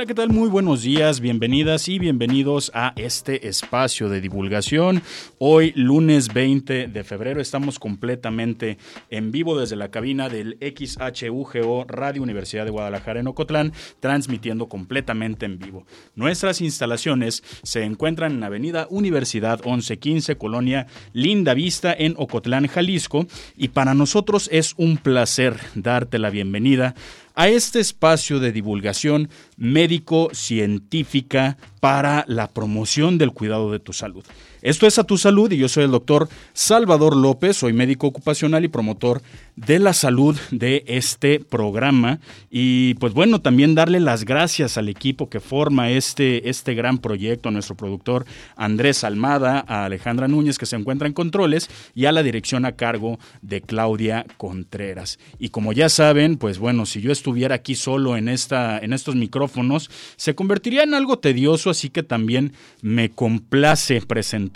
Hola, ¿qué tal? Muy buenos días, bienvenidas y bienvenidos a este espacio de divulgación. Hoy, lunes 20 de febrero, estamos completamente en vivo desde la cabina del XHUGO Radio Universidad de Guadalajara en Ocotlán, transmitiendo completamente en vivo. Nuestras instalaciones se encuentran en Avenida Universidad 1115, Colonia Linda Vista, en Ocotlán, Jalisco, y para nosotros es un placer darte la bienvenida a este espacio de divulgación médico-científica para la promoción del cuidado de tu salud. Esto es A Tu Salud y yo soy el doctor Salvador López, soy médico ocupacional y promotor de la salud de este programa. Y pues bueno, también darle las gracias al equipo que forma este, este gran proyecto, a nuestro productor Andrés Almada, a Alejandra Núñez que se encuentra en controles y a la dirección a cargo de Claudia Contreras. Y como ya saben, pues bueno, si yo estuviera aquí solo en, esta, en estos micrófonos, se convertiría en algo tedioso, así que también me complace presentar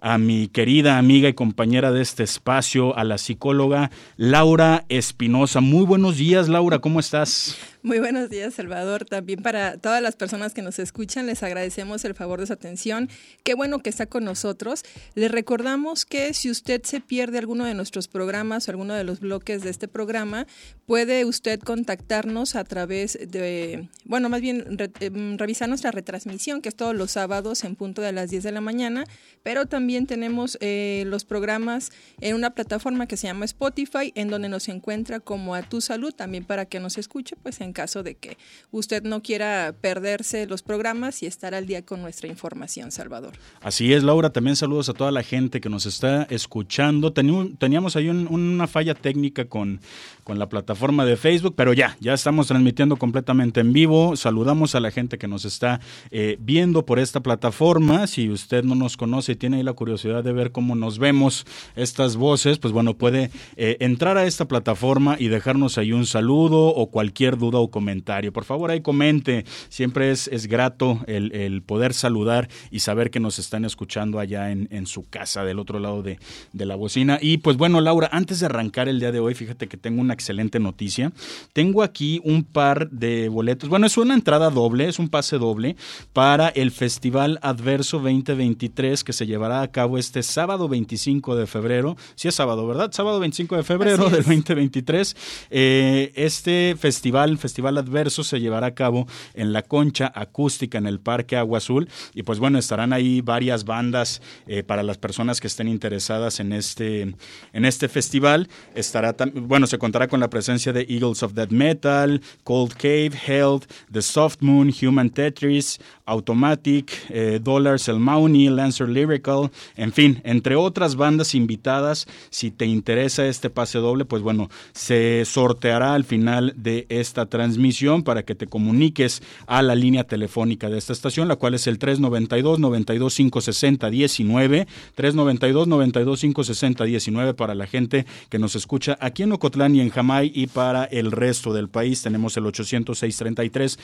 a mi querida amiga y compañera de este espacio, a la psicóloga Laura Espinosa. Muy buenos días, Laura, ¿cómo estás? Muy buenos días, Salvador. También para todas las personas que nos escuchan, les agradecemos el favor de su atención. Qué bueno que está con nosotros. Les recordamos que si usted se pierde alguno de nuestros programas o alguno de los bloques de este programa, puede usted contactarnos a través de, bueno, más bien re, eh, revisar nuestra retransmisión, que es todos los sábados en punto de las 10 de la mañana, pero también tenemos eh, los programas en una plataforma que se llama Spotify, en donde nos encuentra como a tu salud, también para que nos escuche, pues en caso de que usted no quiera perderse los programas y estar al día con nuestra información, Salvador. Así es, Laura. También saludos a toda la gente que nos está escuchando. Teníamos ahí un, una falla técnica con, con la plataforma de Facebook, pero ya, ya estamos transmitiendo completamente en vivo. Saludamos a la gente que nos está eh, viendo por esta plataforma. Si usted no nos conoce y tiene ahí la curiosidad de ver cómo nos vemos estas voces, pues bueno, puede eh, entrar a esta plataforma y dejarnos ahí un saludo o cualquier duda o comentario. Por favor, ahí comente. Siempre es, es grato el, el, poder saludar y saber que nos están escuchando allá en, en su casa, del otro lado de, de, la bocina. Y pues bueno, Laura, antes de arrancar el día de hoy, fíjate que tengo una excelente noticia. Tengo aquí un par de boletos. Bueno, es una entrada doble, es un pase doble para el Festival Adverso 2023 que se llevará a cabo este sábado 25 de febrero. Sí es sábado, ¿verdad? Sábado 25 de febrero del 2023. Eh, este festival, Festival Adverso se llevará a cabo en la concha acústica en el Parque Agua Azul y pues bueno, estarán ahí varias bandas eh, para las personas que estén interesadas en este, en este festival. Estará, bueno, se contará con la presencia de Eagles of Death Metal, Cold Cave, Health, The Soft Moon, Human Tetris, Automatic, eh, Dollars El Mauni, Lancer Lyrical, en fin, entre otras bandas invitadas. Si te interesa este pase doble, pues bueno, se sorteará al final de esta transmisión para que te comuniques a la línea telefónica de esta estación, la cual es el 392 92 560 19, 392 92 560 19 para la gente que nos escucha aquí en Ocotlán y en Jamay y para el resto del país. Tenemos el 806 33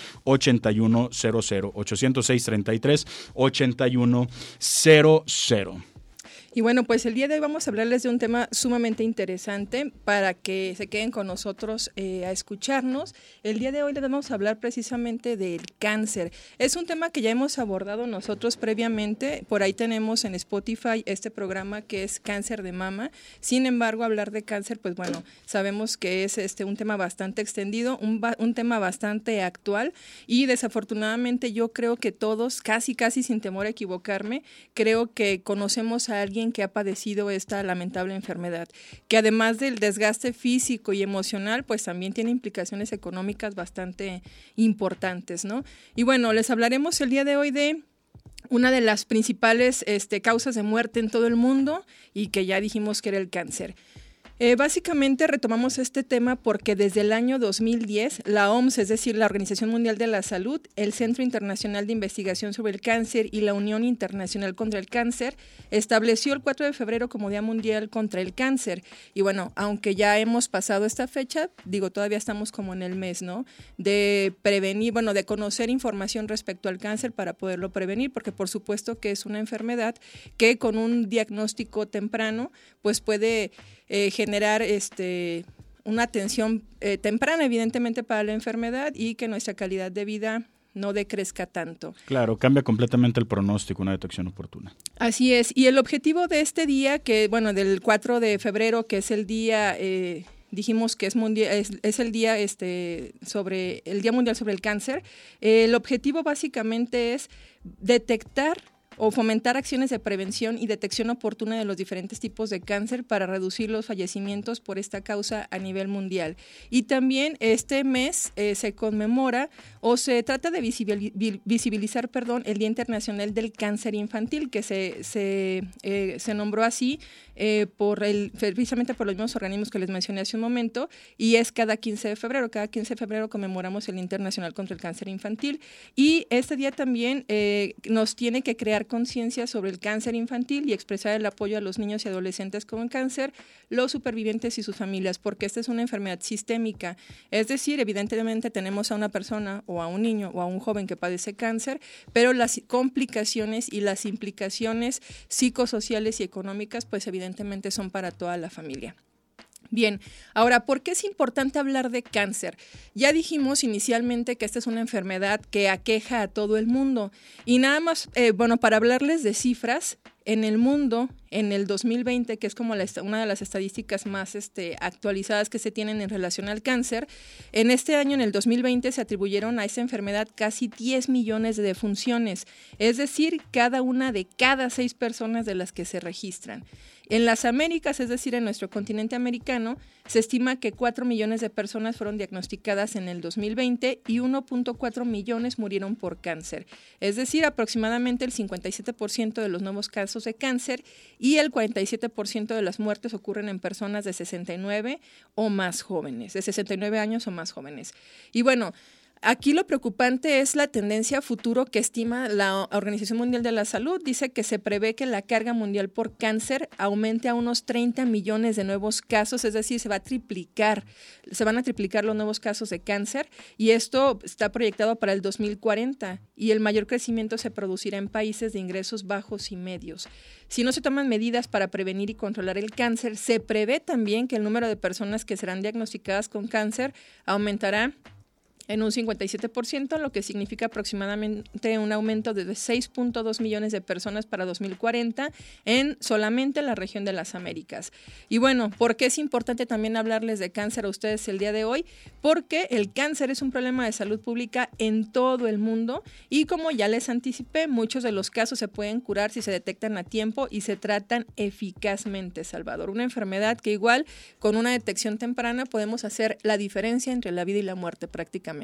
Y bueno, pues el día de hoy vamos a hablarles de un tema sumamente interesante para que se queden con nosotros eh, a escucharnos. El día de hoy les vamos a hablar precisamente del cáncer. Es un tema que ya hemos abordado nosotros previamente. Por ahí tenemos en Spotify este programa que es cáncer de mama. Sin embargo, hablar de cáncer, pues bueno, sabemos que es este un tema bastante extendido, un, un tema bastante actual y desafortunadamente yo creo que todos, casi casi sin temor a equivocarme, creo que conocemos a alguien que ha padecido esta lamentable enfermedad, que además del desgaste físico y emocional, pues también tiene implicaciones económicas bastante importantes, ¿no? Y bueno, les hablaremos el día de hoy de una de las principales este, causas de muerte en todo el mundo y que ya dijimos que era el cáncer. Eh, básicamente retomamos este tema porque desde el año 2010 la OMS, es decir, la Organización Mundial de la Salud, el Centro Internacional de Investigación sobre el Cáncer y la Unión Internacional contra el Cáncer estableció el 4 de febrero como Día Mundial contra el Cáncer. Y bueno, aunque ya hemos pasado esta fecha, digo, todavía estamos como en el mes, ¿no? De prevenir, bueno, de conocer información respecto al cáncer para poderlo prevenir, porque por supuesto que es una enfermedad que con un diagnóstico temprano, pues puede eh, generar este, una atención eh, temprana, evidentemente, para la enfermedad y que nuestra calidad de vida no decrezca tanto. Claro, cambia completamente el pronóstico, una detección oportuna. Así es. Y el objetivo de este día, que bueno, del 4 de febrero, que es el día, eh, dijimos que es, mundial, es, el día este, sobre el Día Mundial sobre el Cáncer, el objetivo básicamente es detectar o fomentar acciones de prevención y detección oportuna de los diferentes tipos de cáncer para reducir los fallecimientos por esta causa a nivel mundial. Y también este mes eh, se conmemora o se trata de visibilizar perdón, el Día Internacional del Cáncer Infantil, que se, se, eh, se nombró así eh, por el, precisamente por los mismos organismos que les mencioné hace un momento, y es cada 15 de febrero. Cada 15 de febrero conmemoramos el Internacional contra el Cáncer Infantil. Y este día también nos tiene que crear conciencia sobre el cáncer infantil y expresar el apoyo a los niños y adolescentes con cáncer, los supervivientes y sus familias, porque esta es una enfermedad sistémica. Es decir, evidentemente tenemos a una persona o a un niño o a un joven que padece cáncer, pero las complicaciones y las implicaciones psicosociales y económicas, pues evidentemente son para toda la familia. Bien, ahora, ¿por qué es importante hablar de cáncer? Ya dijimos inicialmente que esta es una enfermedad que aqueja a todo el mundo. Y nada más, eh, bueno, para hablarles de cifras, en el mundo, en el 2020, que es como una de las estadísticas más este, actualizadas que se tienen en relación al cáncer, en este año, en el 2020, se atribuyeron a esa enfermedad casi 10 millones de defunciones, es decir, cada una de cada seis personas de las que se registran. En las Américas, es decir, en nuestro continente americano, se estima que 4 millones de personas fueron diagnosticadas en el 2020 y 1.4 millones murieron por cáncer. Es decir, aproximadamente el 57% de los nuevos casos de cáncer y el 47% de las muertes ocurren en personas de 69 o más jóvenes, de 69 años o más jóvenes. Y bueno, Aquí lo preocupante es la tendencia futuro que estima la Organización Mundial de la Salud. Dice que se prevé que la carga mundial por cáncer aumente a unos 30 millones de nuevos casos, es decir, se va a triplicar, se van a triplicar los nuevos casos de cáncer y esto está proyectado para el 2040 y el mayor crecimiento se producirá en países de ingresos bajos y medios. Si no se toman medidas para prevenir y controlar el cáncer, se prevé también que el número de personas que serán diagnosticadas con cáncer aumentará en un 57%, lo que significa aproximadamente un aumento de 6.2 millones de personas para 2040 en solamente la región de las Américas. Y bueno, ¿por qué es importante también hablarles de cáncer a ustedes el día de hoy? Porque el cáncer es un problema de salud pública en todo el mundo y como ya les anticipé, muchos de los casos se pueden curar si se detectan a tiempo y se tratan eficazmente, Salvador. Una enfermedad que igual con una detección temprana podemos hacer la diferencia entre la vida y la muerte prácticamente.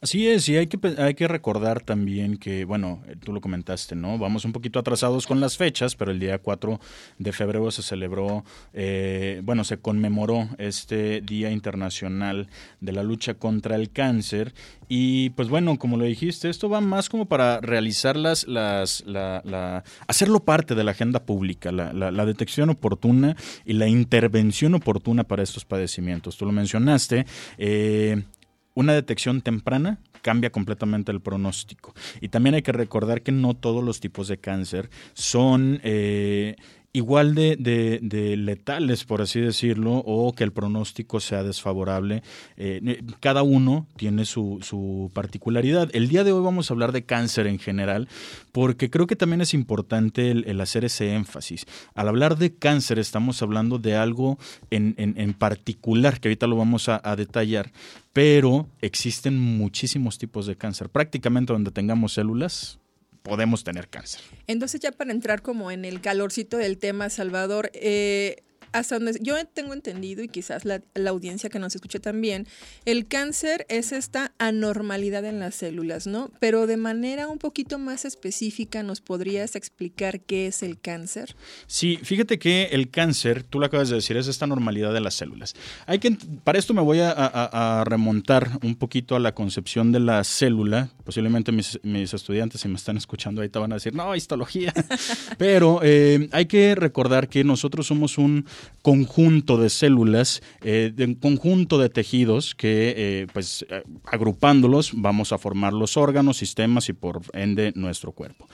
Así es, y hay que, hay que recordar también que, bueno, tú lo comentaste, ¿no? Vamos un poquito atrasados con las fechas, pero el día 4 de febrero se celebró, eh, bueno, se conmemoró este Día Internacional de la Lucha contra el Cáncer. Y pues bueno, como lo dijiste, esto va más como para realizar las, las la, hacerlo parte de la agenda pública, la, la, detección oportuna y la intervención oportuna para estos padecimientos. Tú lo mencionaste, eh, una detección temprana cambia completamente el pronóstico. Y también hay que recordar que no todos los tipos de cáncer son eh, igual de, de, letales, por así decirlo, o que el pronóstico sea desfavorable. Eh, cada uno tiene su, su, particularidad. El día de hoy vamos a hablar de cáncer en general, porque creo que también es importante el, hacer ese énfasis. Al hablar de cáncer estamos hablando de algo en, en, particular, que ahorita lo vamos a detallar, pero existen muchísimos tipos de cáncer. Prácticamente donde tengamos células, podemos tener cáncer. Entonces ya para entrar como en el calorcito del tema, Salvador, eh, hasta donde yo tengo entendido y quizás la, audiencia que nos escuche también, el cáncer es esta anormalidad en las células, ¿no? Pero de manera un poquito más específica, ¿nos podrías explicar qué es el cáncer? Sí, fíjate que el cáncer, tú lo acabas de decir, es esta normalidad de las células. Hay que, para esto me voy a, remontar un poquito a la concepción de la célula. Posiblemente mis, mis, estudiantes, si me están escuchando ahorita, van a decir, no, histología. Pero eh, hay que recordar que nosotros somos un conjunto de células, eh, de un conjunto de tejidos que, eh, pues, agrupándolos, vamos a formar los órganos, sistemas y por ende nuestro cuerpo.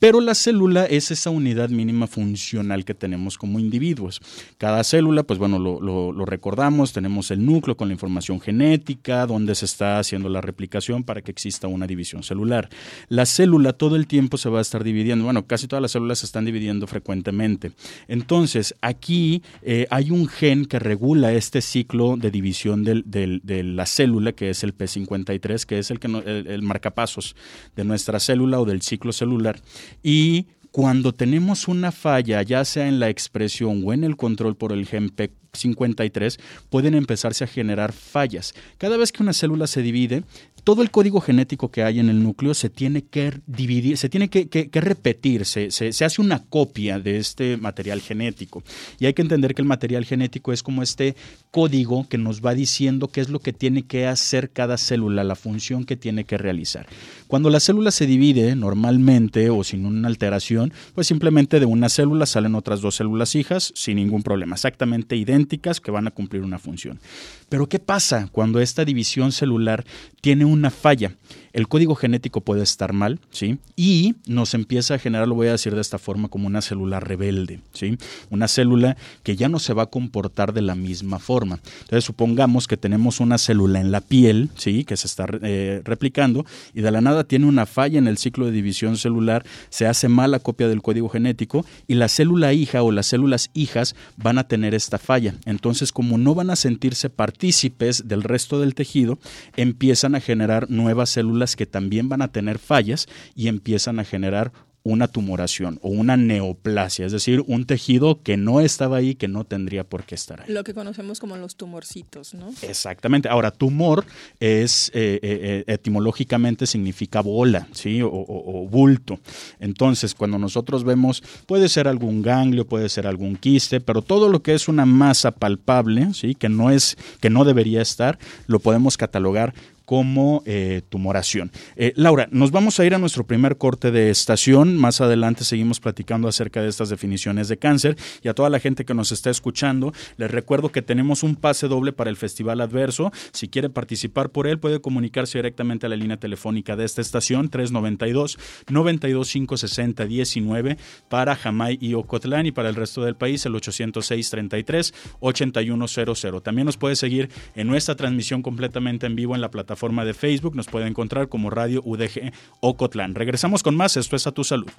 Pero la célula es esa unidad mínima funcional que tenemos como individuos. Cada célula, pues bueno, lo, recordamos, tenemos el núcleo con la información genética, donde se está haciendo la replicación para que exista una división celular. La célula todo el tiempo se va a estar dividiendo, bueno, casi todas las células se están dividiendo frecuentemente. Entonces, aquí eh, hay un gen que regula este ciclo de división de la célula, que es el P53, que es el, que el, el marcapasos de nuestra célula o del ciclo celular. Y cuando tenemos una falla, ya sea en la expresión o en el control por el gen P53, pueden empezarse a generar fallas. Cada vez que una célula se divide, todo el código genético que hay en el núcleo se tiene que dividir, se tiene que, repetir, se, hace una copia de este material genético. Y hay que entender que el material genético es como este código que nos va diciendo qué es lo que tiene que hacer cada célula, la función que tiene que realizar. Cuando la célula se divide normalmente o sin una alteración, pues simplemente de una célula salen otras dos células hijas sin ningún problema, exactamente idénticas que van a cumplir una función. Pero ¿qué pasa cuando esta división celular tiene una falla? El código genético puede estar mal, ¿sí? Y nos empieza a generar, lo voy a decir de esta forma, como una célula rebelde, ¿sí? Una célula que ya no se va a comportar de la misma forma. Entonces, supongamos que tenemos una célula en la piel, ¿sí? Que se está eh, replicando y de la nada tiene una falla en el ciclo de división celular, se hace mala copia del código genético y la célula hija o las células hijas van a tener esta falla. Entonces, como no van a sentirse partícipes del resto del tejido, empiezan a generar nuevas células que también van a tener fallas y empiezan a generar una tumoración o una neoplasia, es decir, un tejido que no estaba ahí, que no tendría por qué estar ahí. Lo que conocemos como los tumorcitos, ¿no? Exactamente. Ahora, tumor es eh, eh, etimológicamente significa bola, ¿sí? O, o, o, bulto. Entonces, cuando nosotros vemos, puede ser algún ganglio, puede ser algún quiste, pero todo lo que es una masa palpable, ¿sí? Que no es, que no debería estar, lo podemos catalogar como eh, tumoración. Eh, Laura, nos vamos a ir a nuestro primer corte de estación. Más adelante seguimos platicando acerca de estas definiciones de cáncer. Y a toda la gente que nos está escuchando, les recuerdo que tenemos un pase doble para el Festival Adverso. Si quiere participar por él, puede comunicarse directamente a la línea telefónica de esta estación, 392 92560 19 para Jamay y Ocotlán y para el resto del país, el 806 33 8100. También nos puede seguir en nuestra transmisión completamente en vivo en la plataforma plataforma de Facebook. Nos puede encontrar como Radio UDG Ocotlán. Regresamos con más. Esto es A Tu Salud.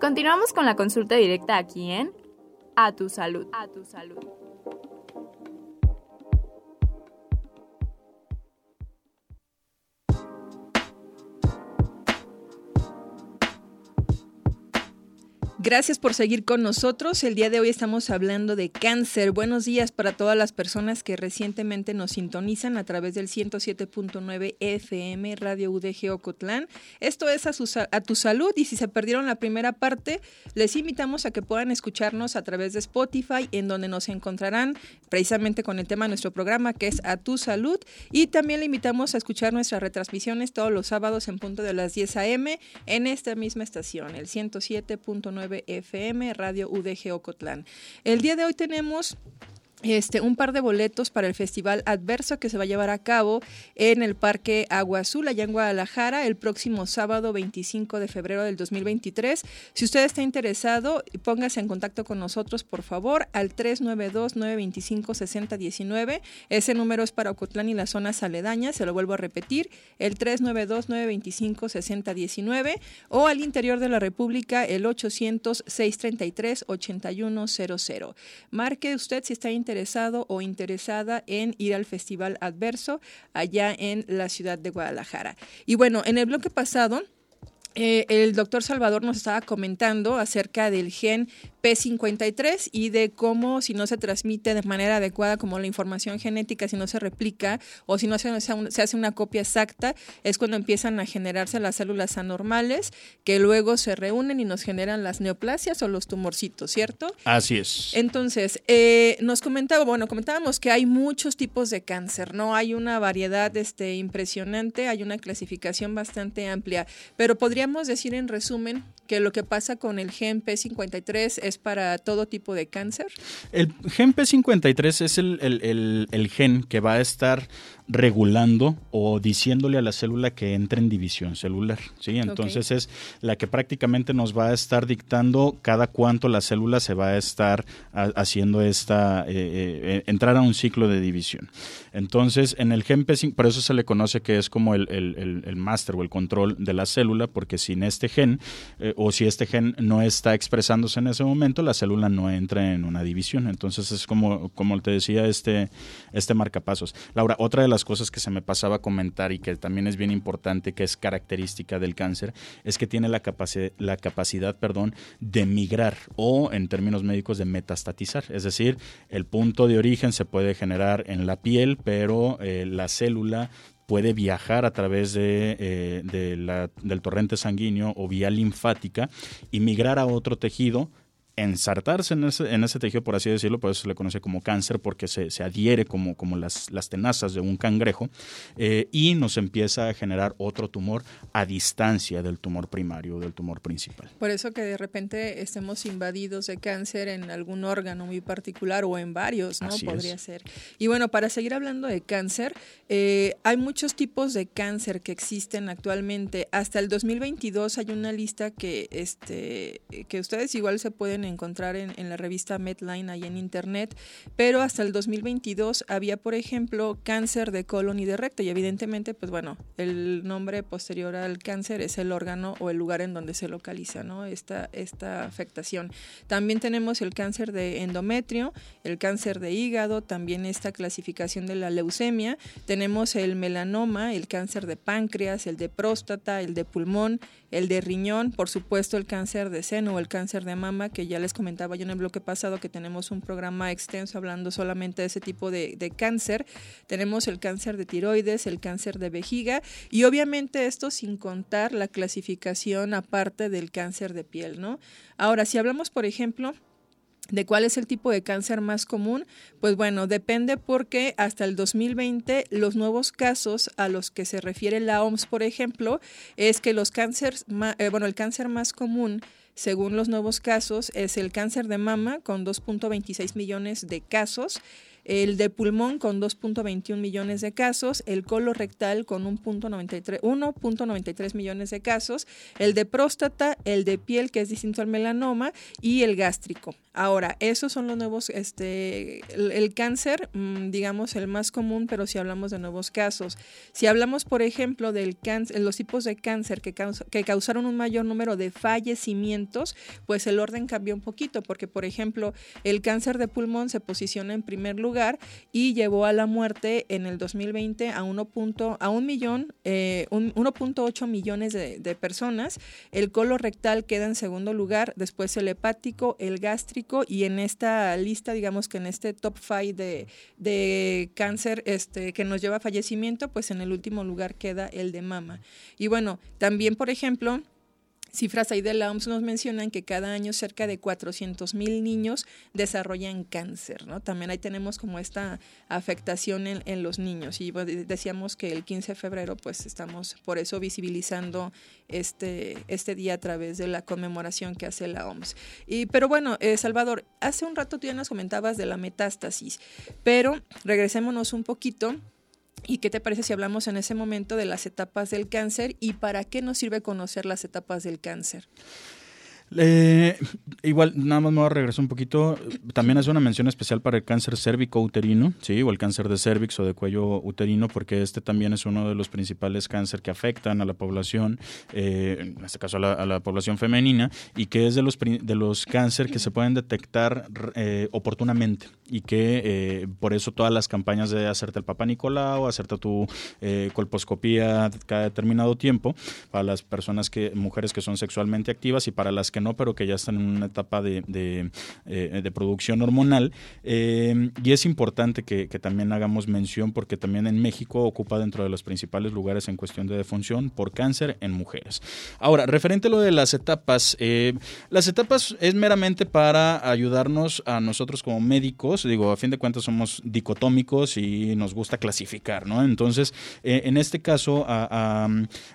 Continuamos con la consulta directa aquí en A Tu Salud. A Tu Salud. Gracias por seguir con nosotros. El día de hoy estamos hablando de cáncer. Buenos días para todas las personas que recientemente nos sintonizan a través del 107.9 FM Radio UDG Ocotlán. Esto es a, su, a, tu salud y si se perdieron la primera parte, les invitamos a que puedan escucharnos a través de Spotify, en donde nos encontrarán precisamente con el tema de nuestro programa que es A tu salud. Y también le invitamos a escuchar nuestras retransmisiones todos los sábados en punto de las 10 a.m. en esta misma estación, el 107.9 FM Radio UDG Ocotlán. El día de hoy tenemos este, un par de boletos para el Festival Adverso que se va a llevar a cabo en el Parque Agua Azul, allá en Guadalajara, el próximo sábado 25 de febrero del 2023. Si usted está interesado, póngase en contacto con nosotros, por favor, al 392-925-6019. Ese número es para Ocotlán y las zonas aledañas, se lo vuelvo a repetir, el 392-925-6019 o al interior de la República, el 800-633-8100. Marque usted si está interesado interesado o interesada en ir al Festival Adverso allá en la ciudad de Guadalajara. Y bueno, en el bloque pasado eh, el doctor Salvador nos estaba comentando acerca del gen P53 y de cómo si no se transmite de manera adecuada como la información genética, si no se replica o si no se, se hace una copia exacta, es cuando empiezan a generarse las células anormales que luego se reúnen y nos generan las neoplasias o los tumorcitos, ¿cierto? Así es. Entonces, eh, nos comentaba, bueno, comentábamos que hay muchos tipos de cáncer, ¿no? Hay una variedad este, impresionante, hay una clasificación bastante amplia, pero podríamos decir en resumen que lo que pasa con el gen P53 es para todo tipo de cáncer? El gen P53 es el, el, el, gen que va a estar regulando o diciéndole a la célula que entre en división celular. ¿sí? Entonces es la que prácticamente nos va a estar dictando cada cuánto la célula se va a estar haciendo esta, eh, eh, entrar a un ciclo de división. Entonces en el gen P5, por eso se le conoce que es como el, el, máster o el control de la célula, porque sin este gen eh, o si este gen no está expresándose en ese momento, la célula no entra en una división. Entonces es como, como te decía este, este marcapasos. Laura, otra de las cosas que se me pasaba a comentar y que también es bien importante, que es característica del cáncer, es que tiene la, capacidad, la capacidad perdón, de migrar o en términos médicos de metastatizar. Es decir, el punto de origen se puede generar en la piel, pero eh, la célula puede viajar a través de, eh, del torrente sanguíneo o vía linfática y migrar a otro tejido ensartarse en ese, en ese tejido, por así decirlo, por eso se le conoce como cáncer, porque se, se adhiere como, como las, las, tenazas de un cangrejo eh, y nos empieza a generar otro tumor a distancia del tumor primario, del tumor principal. Por eso que de repente estemos invadidos de cáncer en algún órgano muy particular o en varios, ¿no? Podría ser. Y bueno, para seguir hablando de cáncer, eh, hay muchos tipos de cáncer que existen actualmente. Hasta el 2022 hay una lista que, este, que ustedes igual se pueden encontrar en, la revista Medline ahí en internet, pero hasta el 2022 había, por ejemplo, cáncer de colon y de recto y evidentemente, pues bueno, el nombre posterior al cáncer es el órgano o el lugar en donde se localiza, ¿no? Esta, esta afectación. También tenemos el cáncer de endometrio, el cáncer de hígado, también esta clasificación de la leucemia, tenemos el melanoma, el cáncer de páncreas, el de próstata, el de pulmón, el de riñón, por supuesto el cáncer de seno o el cáncer de mama, que ya les comentaba yo en el bloque pasado que tenemos un programa extenso hablando solamente de ese tipo de, cáncer. Tenemos el cáncer de tiroides, el cáncer de vejiga y obviamente esto sin contar la clasificación aparte del cáncer de piel, ¿no? Ahora, si hablamos, por ejemplo, ¿De cuál es el tipo de cáncer más común? Pues bueno, depende porque hasta el 2020 los nuevos casos a los que se refiere la OMS, por ejemplo, es que los cánceres, eh, bueno, el cáncer más común según los nuevos casos es el cáncer de mama con 2.26 millones de casos el de pulmón con 2.21 millones de casos, el colorectal con 1.93 millones de casos, el de próstata, el de piel, que es distinto al melanoma, y el gástrico. Ahora, esos son los nuevos, este, el, cáncer, mm, digamos, el más común, pero si hablamos de nuevos casos. Si hablamos, por ejemplo, cáncer, los tipos de cáncer que, que causaron un mayor número de fallecimientos, pues el orden cambió un poquito, porque, por ejemplo, el cáncer de pulmón se posiciona en primer lugar, y llevó a la muerte en el 2020 a 1. a un millón, eh, 1.8 millones de, personas. El colorectal queda en segundo lugar, después el hepático, el gástrico y en esta lista, digamos que en este top 5 de, de cáncer este, que nos lleva a fallecimiento, pues en el último lugar queda el de mama. Y bueno, también, por ejemplo, Cifras ahí de la OMS nos mencionan que cada año cerca de 400 mil niños desarrollan cáncer, ¿no? También ahí tenemos como esta afectación en, los niños y decíamos que el 15 de febrero pues estamos por eso visibilizando este, este día a través de la conmemoración que hace la OMS. Y, pero bueno, eh, Salvador, hace un rato tú ya nos comentabas de la metástasis, pero regresémonos un poquito ¿Y qué te parece si hablamos en ese momento de las etapas del cáncer y para qué nos sirve conocer las etapas del cáncer? Eh, igual, nada más me voy a regresar un poquito. También hace una mención especial para el cáncer cérvico-uterino, ¿sí? o el cáncer de cervix o de cuello uterino, porque este también es uno de los principales cáncer que afectan a la población, eh, en este caso a la, población femenina, y que es de los, de los cáncer que se pueden detectar eh, oportunamente y que eh, por eso todas las campañas de hacerte el papá Nicolau, hacerte tu colposcopía cada determinado tiempo, para las personas que, mujeres que son sexualmente activas y para las que no, pero que ya están en una etapa de, de, eh, producción hormonal. Eh, y es importante que, también hagamos mención porque también en México ocupa dentro de los principales lugares en cuestión de defunción por cáncer en mujeres. Ahora, referente a lo de las etapas, eh, las etapas es meramente para ayudarnos a nosotros como médicos, digo, a fin de cuentas somos dicotómicos y nos gusta clasificar, ¿no? Entonces, en este caso, a,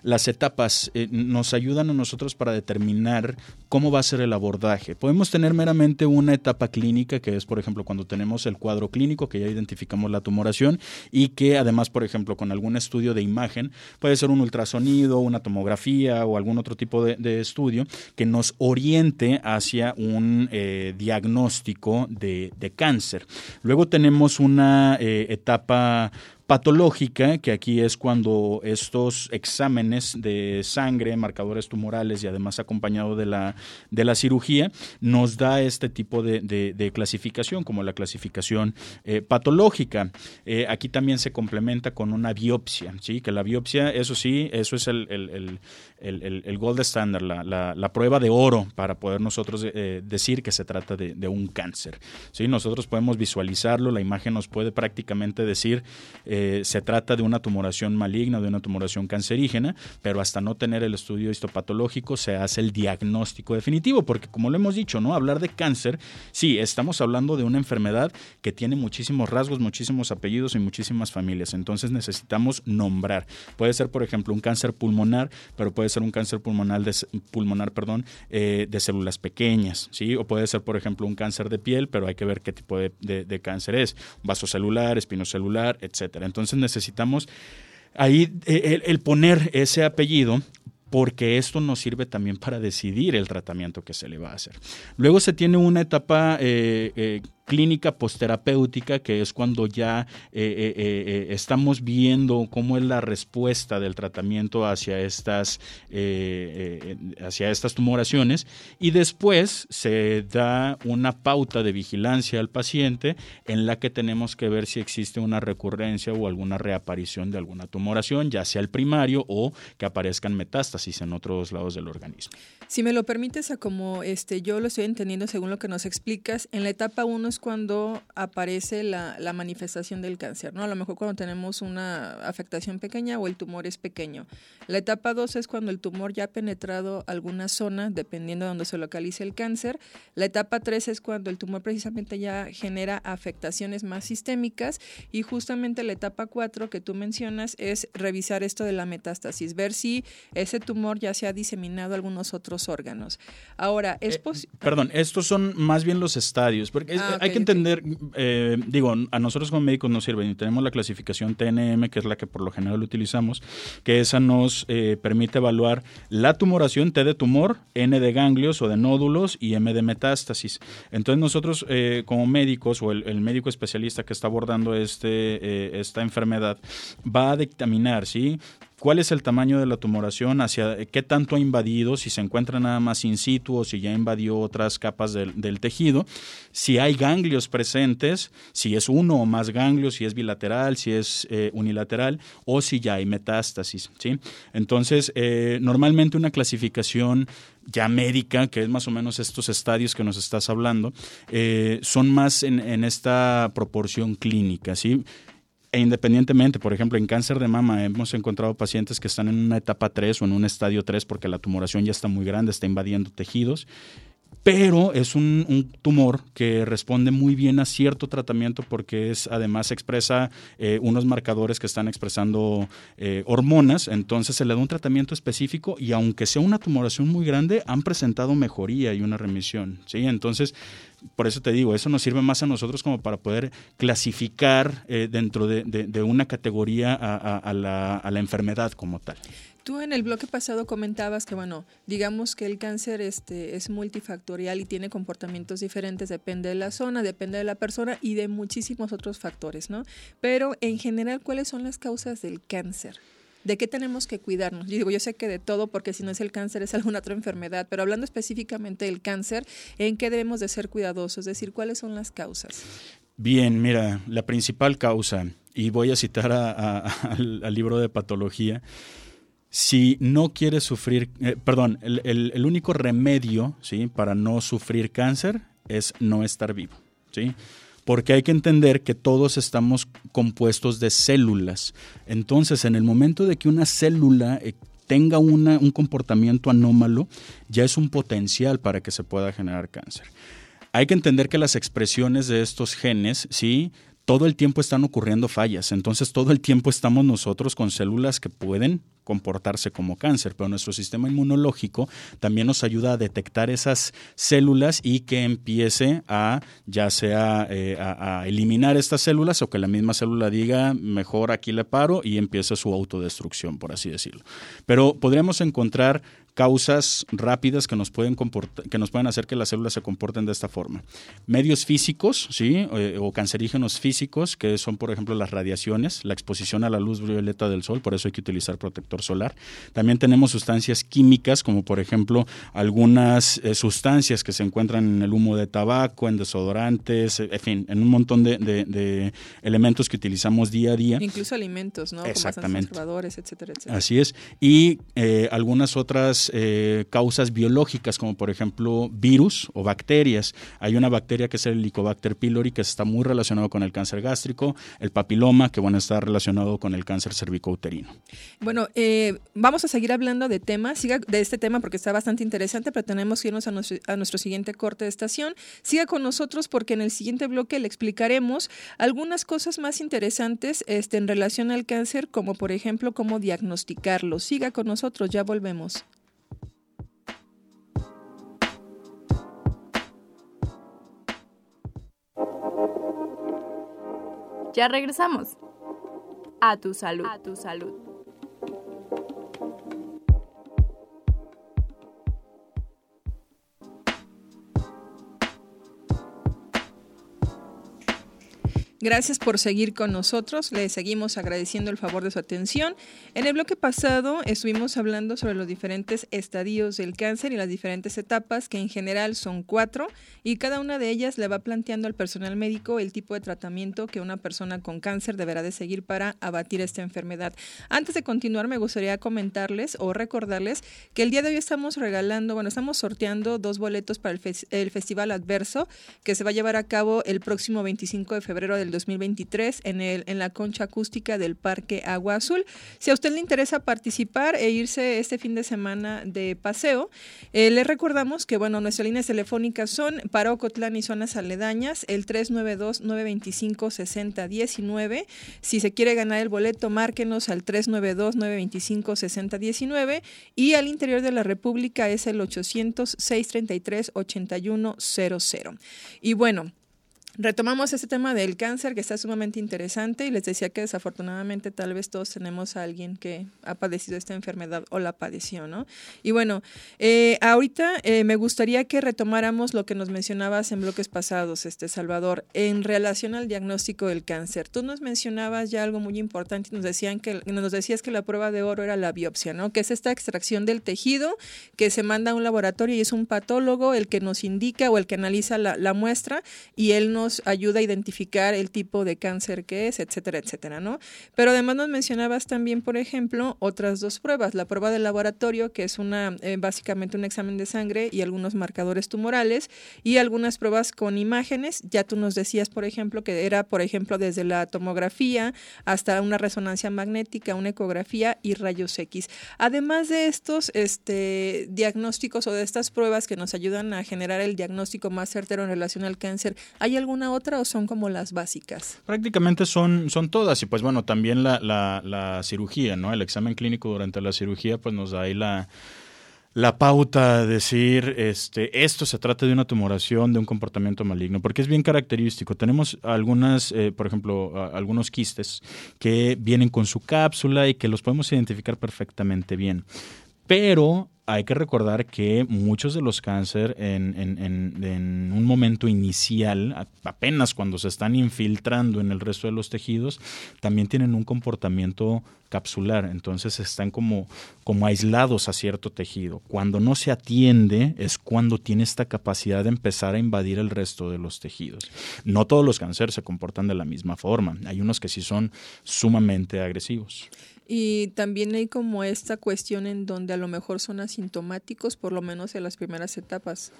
las etapas nos ayudan a nosotros para determinar cómo va a ser el abordaje. Podemos tener meramente una etapa clínica, que es, por ejemplo, cuando tenemos el cuadro clínico, que ya identificamos la tumoración y que además, por ejemplo, con algún estudio de imagen, puede ser un ultrasonido, una tomografía o algún otro tipo de, estudio que nos oriente hacia un eh, diagnóstico de, cáncer. Luego tenemos una eh, etapa patológica, que aquí es cuando estos exámenes de sangre, marcadores tumorales y además acompañado de la, de la cirugía, nos da este tipo de, clasificación, como la clasificación eh, patológica. Eh, aquí también se complementa con una biopsia, ¿sí? que la biopsia, eso sí, eso es el, el gold standard, la, la, prueba de oro para poder nosotros eh, decir que se trata de, un cáncer. ¿sí? Nosotros podemos visualizarlo, la imagen nos puede prácticamente decir eh, se trata de una tumoración maligna, de una tumoración cancerígena, pero hasta no tener el estudio histopatológico se hace el diagnóstico definitivo, porque como lo hemos dicho, ¿no? Hablar de cáncer, sí, estamos hablando de una enfermedad que tiene muchísimos rasgos, muchísimos apellidos y muchísimas familias, entonces necesitamos nombrar. Puede ser, por ejemplo, un cáncer pulmonar, pero puede ser un cáncer pulmonar de, pulmonar, perdón, eh, de células pequeñas, ¿sí? O puede ser, por ejemplo, un cáncer de piel, pero hay que ver qué tipo de, cáncer es, vasocelular, espinocelular, etcétera. Entonces necesitamos ahí eh, el, poner ese apellido porque esto nos sirve también para decidir el tratamiento que se le va a hacer. Luego se tiene una etapa eh, clínica posterapéutica, que es cuando ya eh, eh, eh, estamos viendo cómo es la respuesta del tratamiento hacia estas, hacia estas tumoraciones, y después se da una pauta de vigilancia al paciente en la que tenemos que ver si existe una recurrencia o alguna reaparición de alguna tumoración, ya sea el primario o que aparezcan metástasis en otros lados del organismo. Si me lo permites, a como este, yo lo estoy entendiendo según lo que nos explicas, en la etapa 1 es cuando aparece la, la, manifestación del cáncer, ¿no? A lo mejor cuando tenemos una afectación pequeña o el tumor es pequeño. La etapa 2 es cuando el tumor ya ha penetrado alguna zona, dependiendo de donde se localice el cáncer. La etapa 3 es cuando el tumor precisamente ya genera afectaciones más sistémicas y justamente la etapa 4 que tú mencionas es revisar esto de la metástasis, ver si ese tumor ya se ha diseminado a algunos otros órganos. Ahora, es eh, posible... Perdón, estos son más bien los estadios, porque ah, hay que entender, eh, digo, a nosotros como médicos nos sirven y tenemos la clasificación TNM, que es la que por lo general utilizamos, que esa nos eh, permite evaluar la tumoración, T de tumor, N de ganglios o de nódulos y M de metástasis. Entonces nosotros como médicos o el, médico especialista que está abordando este, esta enfermedad va a dictaminar, ¿sí? Cuál es el tamaño de la tumoración, hacia qué tanto ha invadido, si se encuentra nada más in situ o si ya invadió otras capas del, tejido, si hay ganglios presentes, si es uno o más ganglios, si es bilateral, si es eh, unilateral o si ya hay metástasis. ¿sí? Entonces, eh, normalmente una clasificación ya médica, que es más o menos estos estadios que nos estás hablando, eh, son más en, en, esta proporción clínica, ¿sí? E independientemente, por ejemplo, en cáncer de mama hemos encontrado pacientes que están en una etapa 3 o en un estadio 3 porque la tumoración ya está muy grande, está invadiendo tejidos, pero es un, tumor que responde muy bien a cierto tratamiento porque es además expresa eh, unos marcadores que están expresando eh, hormonas, entonces se le da un tratamiento específico y aunque sea una tumoración muy grande, han presentado mejoría y una remisión, ¿sí? Entonces por eso te digo, eso nos sirve más a nosotros como para poder clasificar eh, dentro de, una categoría a, la, a, la, enfermedad como tal. Tú en el bloque pasado comentabas que, bueno, digamos que el cáncer este, es multifactorial y tiene comportamientos diferentes, depende de la zona, depende de la persona y de muchísimos otros factores, ¿no? Pero en general, ¿cuáles son las causas del cáncer? ¿De qué tenemos que cuidarnos? Yo digo, yo sé que de todo, porque si no es el cáncer es alguna otra enfermedad, pero hablando específicamente del cáncer, ¿en qué debemos de ser cuidadosos? Es decir, ¿cuáles son las causas? Bien, mira, la principal causa, y voy a citar al, libro de patología, si no quieres sufrir, eh, perdón, el, único remedio ¿sí? para no sufrir cáncer es no estar vivo. ¿sí? porque hay que entender que todos estamos compuestos de células. Entonces, en el momento de que una célula eh, tenga un comportamiento anómalo, ya es un potencial para que se pueda generar cáncer. Hay que entender que las expresiones de estos genes, sí, todo el tiempo están ocurriendo fallas. Entonces, todo el tiempo estamos nosotros con células que pueden comportarse como cáncer, pero nuestro sistema inmunológico también nos ayuda a detectar esas células y que empiece a ya sea eh, a, eliminar estas células o que la misma célula diga mejor aquí le paro y empiece su autodestrucción, por así decirlo. Pero podríamos encontrar causas rápidas que nos pueden que nos pueden hacer que las células se comporten de esta forma. Medios físicos, sí, eh, o cancerígenos físicos, que son por ejemplo las radiaciones, la exposición a la luz violeta del sol, por eso hay que utilizar protector solar. También tenemos sustancias químicas, como por ejemplo algunas eh, sustancias que se encuentran en el humo de tabaco, en desodorantes, en fin, en un montón de, elementos que utilizamos día a día. Incluso alimentos, ¿no? Exactamente. conservadores, etcétera, etcétera. Así es. Y eh, algunas otras eh, causas biológicas, como por ejemplo virus o bacterias. Hay una bacteria que es el Helicobacter pylori, que está muy relacionado con el cáncer gástrico, el papiloma, que bueno, está relacionado con el cáncer cervicouterino. Bueno, eh, vamos a seguir hablando de temas, siga de este tema porque está bastante interesante, pero tenemos que irnos a nuestro, a nuestro siguiente corte de estación. Siga con nosotros porque en el siguiente bloque le explicaremos algunas cosas más interesantes este, en relación al cáncer, como por ejemplo cómo diagnosticarlo. Siga con nosotros, ya volvemos. Ya regresamos. A tu salud. A tu salud. Gracias por seguir con nosotros. Le seguimos agradeciendo el favor de su atención. En el bloque pasado estuvimos hablando sobre los diferentes estadios del cáncer y las diferentes etapas, que en general son cuatro, y cada una de ellas le va planteando al personal médico el tipo de tratamiento que una persona con cáncer deberá de seguir para abatir esta enfermedad. Antes de continuar, me gustaría comentarles o recordarles que el día de hoy estamos regalando, bueno, estamos sorteando dos boletos para el, el Festival Adverso, que se va a llevar a cabo el próximo 25 de febrero del 2023 en, el, en la concha acústica del Parque Agua Azul. Si a usted le interesa participar e irse este fin de semana de paseo, eh, le recordamos que bueno, nuestras líneas telefónicas son para Ocotlán y zonas aledañas, el 392-925-6019. Si se quiere ganar el boleto, márquenos al 392-925-6019 y al interior de la República es el 800-633-8100. Y bueno, Retomamos este tema del cáncer que está sumamente interesante y les decía que desafortunadamente tal vez todos tenemos a alguien que ha padecido esta enfermedad o la padeció, ¿no? Y bueno, eh, ahorita eh, me gustaría que retomáramos lo que nos mencionabas en bloques pasados, este Salvador, en relación al diagnóstico del cáncer. Tú nos mencionabas ya algo muy importante nos decían que nos decías que la prueba de oro era la biopsia, ¿no? Que es esta extracción del tejido que se manda a un laboratorio y es un patólogo el que nos indica o el que analiza la, la muestra y él nos ayuda a identificar el tipo de cáncer que es, etcétera, etcétera, ¿no? Pero además nos mencionabas también, por ejemplo, otras dos pruebas, la prueba del laboratorio, que es una eh, básicamente un examen de sangre y algunos marcadores tumorales y algunas pruebas con imágenes, ya tú nos decías, por ejemplo, que era, por ejemplo, desde la tomografía hasta una resonancia magnética, una ecografía y rayos X. Además de estos este, diagnósticos o de estas pruebas que nos ayudan a generar el diagnóstico más certero en relación al cáncer, ¿hay algún otra o son como las básicas? Prácticamente son, son todas y pues bueno, también la, la, cirugía, ¿no? El examen clínico durante la cirugía pues nos da ahí la la pauta, decir, este, esto se trata de una tumoración, de un comportamiento maligno, porque es bien característico. Tenemos algunas, eh, por ejemplo, algunos quistes que vienen con su cápsula y que los podemos identificar perfectamente bien. Pero hay que recordar que muchos de los cáncer en, un momento inicial, apenas cuando se están infiltrando en el resto de los tejidos, también tienen un comportamiento capsular, entonces están como, como aislados a cierto tejido. Cuando no se atiende es cuando tiene esta capacidad de empezar a invadir el resto de los tejidos. No todos los cánceres se comportan de la misma forma, hay unos que sí son sumamente agresivos. Y también hay como esta cuestión en donde a lo mejor son asintomáticos, por lo menos en las primeras etapas.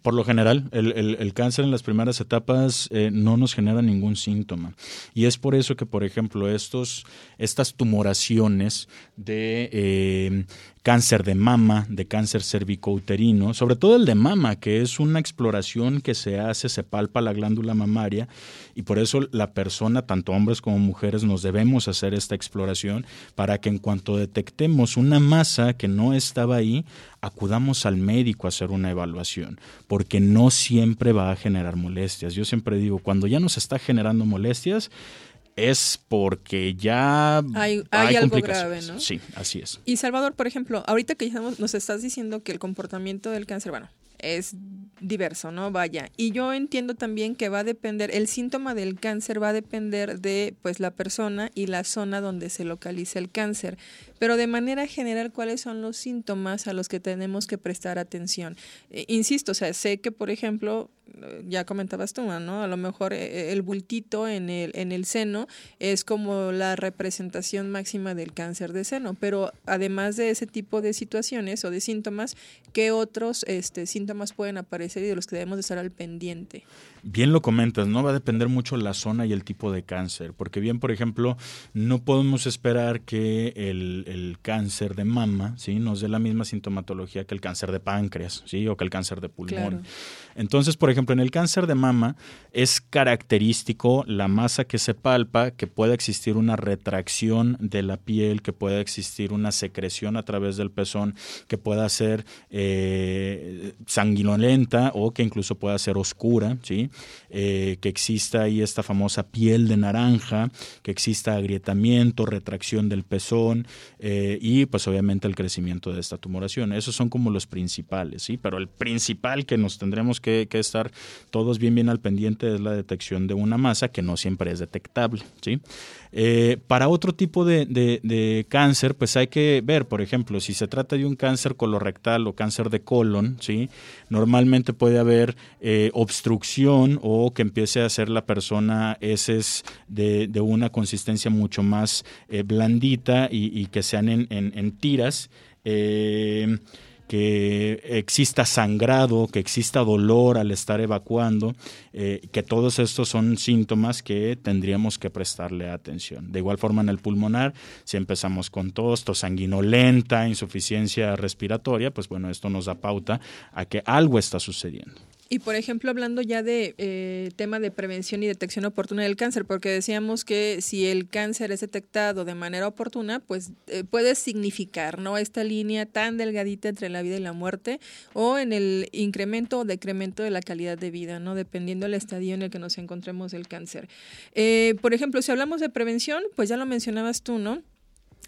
Por lo general, el, el- cáncer en las primeras etapas eh, no nos genera ningún síntoma. Y es por eso que, por ejemplo, estos, estas tumoraciones de eh, cáncer de mama, de cáncer cervicouterino, sobre todo el de mama, que es una exploración que se hace, se palpa la glándula mamaria, y por eso la persona, tanto hombres como mujeres, nos debemos hacer esta exploración para que en cuanto detectemos una masa que no estaba ahí, acudamos al médico a hacer una evaluación, porque no siempre va a generar molestias. Yo siempre digo, cuando ya nos está generando molestias, es porque ya Hay- hay algo grave, ¿no? Sí, así es. Y Salvador, por ejemplo, ahorita que ya estamos- nos estás diciendo que el comportamiento del cáncer, bueno, es diverso, ¿no? Vaya. Y yo entiendo también que va a depender, el síntoma del cáncer va a depender de pues la persona y la zona donde se localiza el cáncer. Pero de manera general, ¿cuáles son los síntomas a los que tenemos que prestar atención? Eh, insisto, o sea, sé que, por ejemplo, ya comentabas tú, ¿no? A lo mejor eh, el bultito en el, en el seno es como la representación máxima del cáncer de seno, pero además de ese tipo de situaciones o de síntomas, ¿qué otros este, síntomas pueden aparecer y de los que debemos de estar al pendiente? Bien lo comentas, ¿no? Va a depender mucho la zona y el tipo de cáncer, porque bien, por ejemplo, no podemos esperar que el, el cáncer de mama, ¿sí? Nos dé la misma sintomatología que el cáncer de páncreas, ¿sí? O que el cáncer de pulmón. Claro. Entonces, por ejemplo, en el cáncer de mama es característico la masa que se palpa, que pueda existir una retracción de la piel, que pueda existir una secreción a través del pezón, que pueda ser eh, sanguinolenta o que incluso pueda ser oscura, ¿sí? Eh, que exista ahí esta famosa piel de naranja, que exista agrietamiento, retracción del pezón eh, y pues obviamente el crecimiento de esta tumoración. Esos son como los principales, ¿sí? Pero el principal que nos tendremos que, estar todos bien bien al pendiente es la detección de una masa que no siempre es detectable, ¿sí? Eh, para otro tipo de, cáncer, pues hay que ver, por ejemplo, si se trata de un cáncer colorectal o cáncer de colon, ¿sí? Normalmente puede haber obstrucción o que empiece a hacer la persona heces de, una consistencia mucho más eh, blandita y, que sean en tiras. eh, que exista sangrado, que exista dolor al estar evacuando, eh, que todos estos son síntomas que tendríamos que prestarle atención. De igual forma en el pulmonar, si empezamos con tos, tos sanguinolenta, insuficiencia respiratoria, pues bueno, esto nos da pauta a que algo está sucediendo. Y por ejemplo, hablando ya de eh, tema de prevención y detección oportuna del cáncer, porque decíamos que si el cáncer es detectado de manera oportuna, pues eh, puede significar no esta línea tan delgadita entre la vida y la muerte, o en el incremento o decremento de la calidad de vida, no dependiendo del estadio en el que nos encontremos del cáncer. Eh, por ejemplo, si hablamos de prevención, pues ya lo mencionabas tú, ¿no?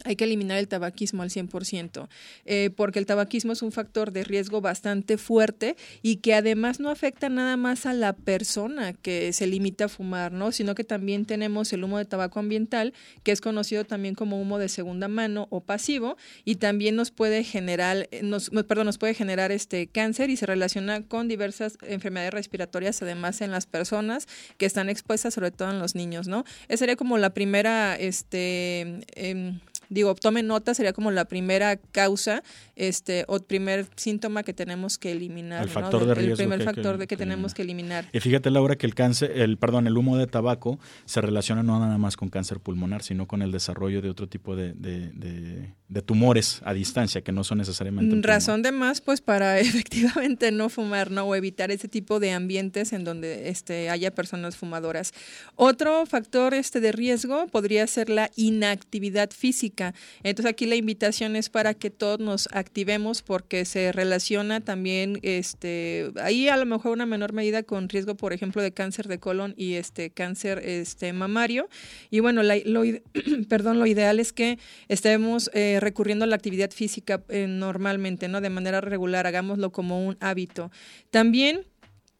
Hay que eliminar el tabaquismo al 100%, eh, porque el tabaquismo es un factor de riesgo bastante fuerte y que además no afecta nada más a la persona que se limita a fumar, ¿no? Sino que también tenemos el humo de tabaco ambiental, que es conocido también como humo de segunda mano o pasivo, y también nos puede generar, eh, nos, no, perdón, nos puede generar este cáncer y se relaciona con diversas enfermedades respiratorias, además en las personas que están expuestas, sobre todo en los niños, ¿no? Esa sería como la primera, este, em, digo, tome nota, sería como la primera causa, este, o primer síntoma que tenemos que eliminar. El ¿no? factor de El riesgo primer que hay factor que- de que que tenemos que eliminar. Y fíjate, Laura, que el cáncer, el, perdón, el humo de tabaco se relaciona no nada más con cáncer pulmonar, sino con el desarrollo de otro tipo de, de- de- de tumores a distancia, que no son necesariamente. el pulmón. Razón de más, pues para efectivamente no fumar, ¿no? O evitar ese tipo de ambientes en donde este, haya personas fumadoras. Otro factor este, de riesgo podría ser la inactividad física. Entonces aquí la invitación es para que todos nos activemos porque se relaciona también, este, ahí a lo mejor una menor medida con riesgo, por ejemplo, de cáncer de colon y este cáncer este mamario. Y bueno, lo, perdón, lo ideal es que estemos eh, recurriendo a la actividad física eh, normalmente, ¿no? De manera regular, hagámoslo como un hábito. También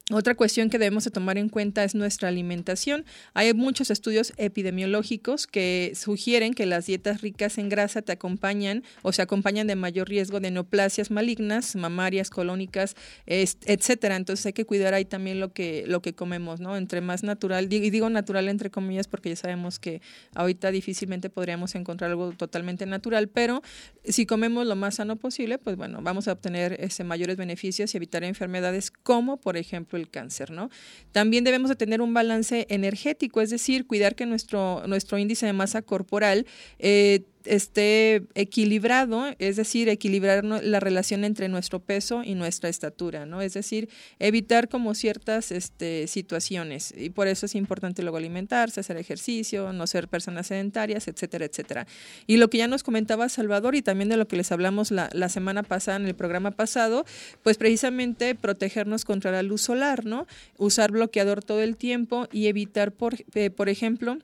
otra cuestión que debemos de tomar en cuenta es nuestra alimentación. Hay muchos estudios epidemiológicos que sugieren que las dietas ricas en grasa te acompañan o se acompañan de mayor riesgo de neoplasias malignas, mamarias, colónicas, etcétera. Entonces hay que cuidar ahí también lo que lo que comemos, ¿no? Entre más natural, y digo natural entre comillas porque ya sabemos que ahorita difícilmente podríamos encontrar algo totalmente natural, pero si comemos lo más sano posible, pues bueno, vamos a obtener ese mayores beneficios y evitar enfermedades como por ejemplo el cáncer, ¿no? También debemos de tener un balance energético, es decir, cuidar que nuestro, nuestro índice de masa corporal eh, esté equilibrado, es decir, equilibrar la relación entre nuestro peso y nuestra estatura, ¿no? Es decir, evitar como ciertas este, situaciones y por eso es importante luego alimentarse, hacer ejercicio, no ser personas sedentarias, etcétera, etcétera. Y lo que ya nos comentaba Salvador y también de lo que les hablamos la, la semana pasada en el programa pasado, pues precisamente protegernos contra la luz solar, ¿no? Usar bloqueador todo el tiempo y evitar, por, eh, por ejemplo,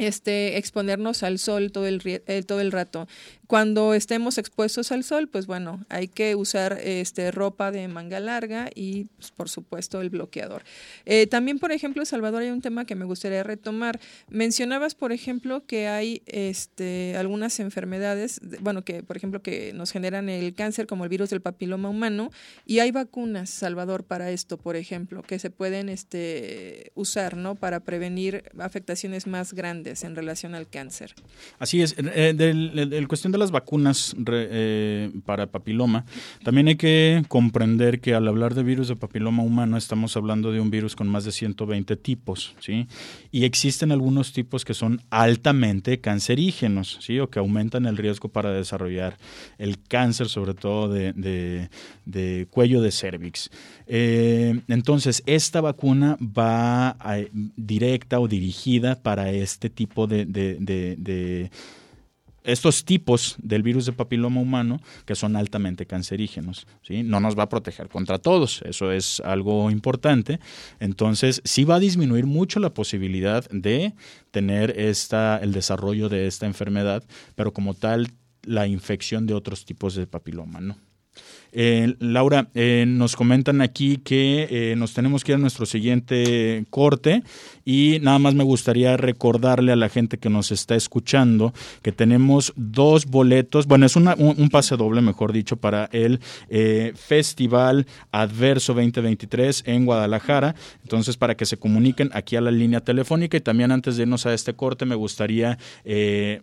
este, exponernos al sol todo el, eh, todo el rato. Cuando estemos expuestos al sol, pues bueno, hay que usar este, ropa de manga larga y, pues, por supuesto, el bloqueador. Eh, también, por ejemplo, Salvador, hay un tema que me gustaría retomar. Mencionabas, por ejemplo, que hay este, algunas enfermedades, bueno, que, por ejemplo, que nos generan el cáncer, como el virus del papiloma humano, y hay vacunas, Salvador, para esto, por ejemplo, que se pueden este, usar, ¿no? Para prevenir afectaciones más grandes en relación al cáncer. Así es. Eh, del, cuestión las vacunas eh, para papiloma, también hay que comprender que al hablar de virus de papiloma humano estamos hablando de un virus con más de 120 tipos, ¿sí? Y existen algunos tipos que son altamente cancerígenos, ¿sí? O que aumentan el riesgo para desarrollar el cáncer, sobre todo de, cuello de cervix. Eh, entonces, esta vacuna va directa o dirigida para este tipo de estos tipos del virus de papiloma humano que son altamente cancerígenos. ¿sí? No nos va a proteger contra todos, eso es algo importante. Entonces, sí va a disminuir mucho la posibilidad de tener esta, el desarrollo de esta enfermedad, pero como tal, la infección de otros tipos de papiloma, ¿no? Eh, Laura, eh, nos comentan aquí que eh, nos tenemos que ir a nuestro siguiente corte y nada más me gustaría recordarle a la gente que nos está escuchando que tenemos dos boletos, bueno, es un, pase doble, mejor dicho, para el Festival Adverso 2023 en Guadalajara. Entonces, para que se comuniquen aquí a la línea telefónica y también antes de irnos a este corte, me gustaría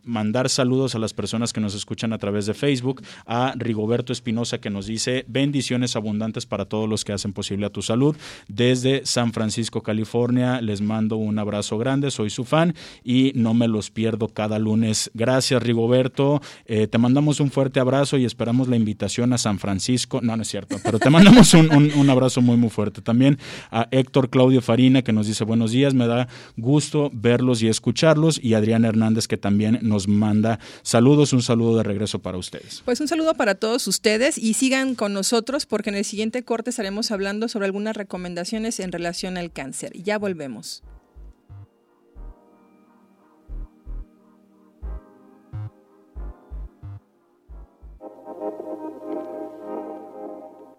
mandar saludos a las personas que nos escuchan a través de Facebook, a Rigoberto Espinosa que nos dice dice bendiciones abundantes para todos los que hacen posible a tu salud. Desde San Francisco, California, les mando un abrazo grande, soy su fan y no me los pierdo cada lunes. Gracias, Rigoberto. Eh, te mandamos un fuerte abrazo y esperamos la invitación a San Francisco. No, no es cierto, pero te mandamos un, un abrazo muy, muy fuerte. También a Héctor Claudio Farina, que nos dice buenos días, me da gusto verlos y escucharlos. Y Adrián Hernández, que también nos manda saludos, un saludo de regreso para ustedes. Pues un saludo para todos ustedes y sigan con nosotros porque en el siguiente corte estaremos hablando sobre algunas recomendaciones en relación al cáncer. Ya volvemos.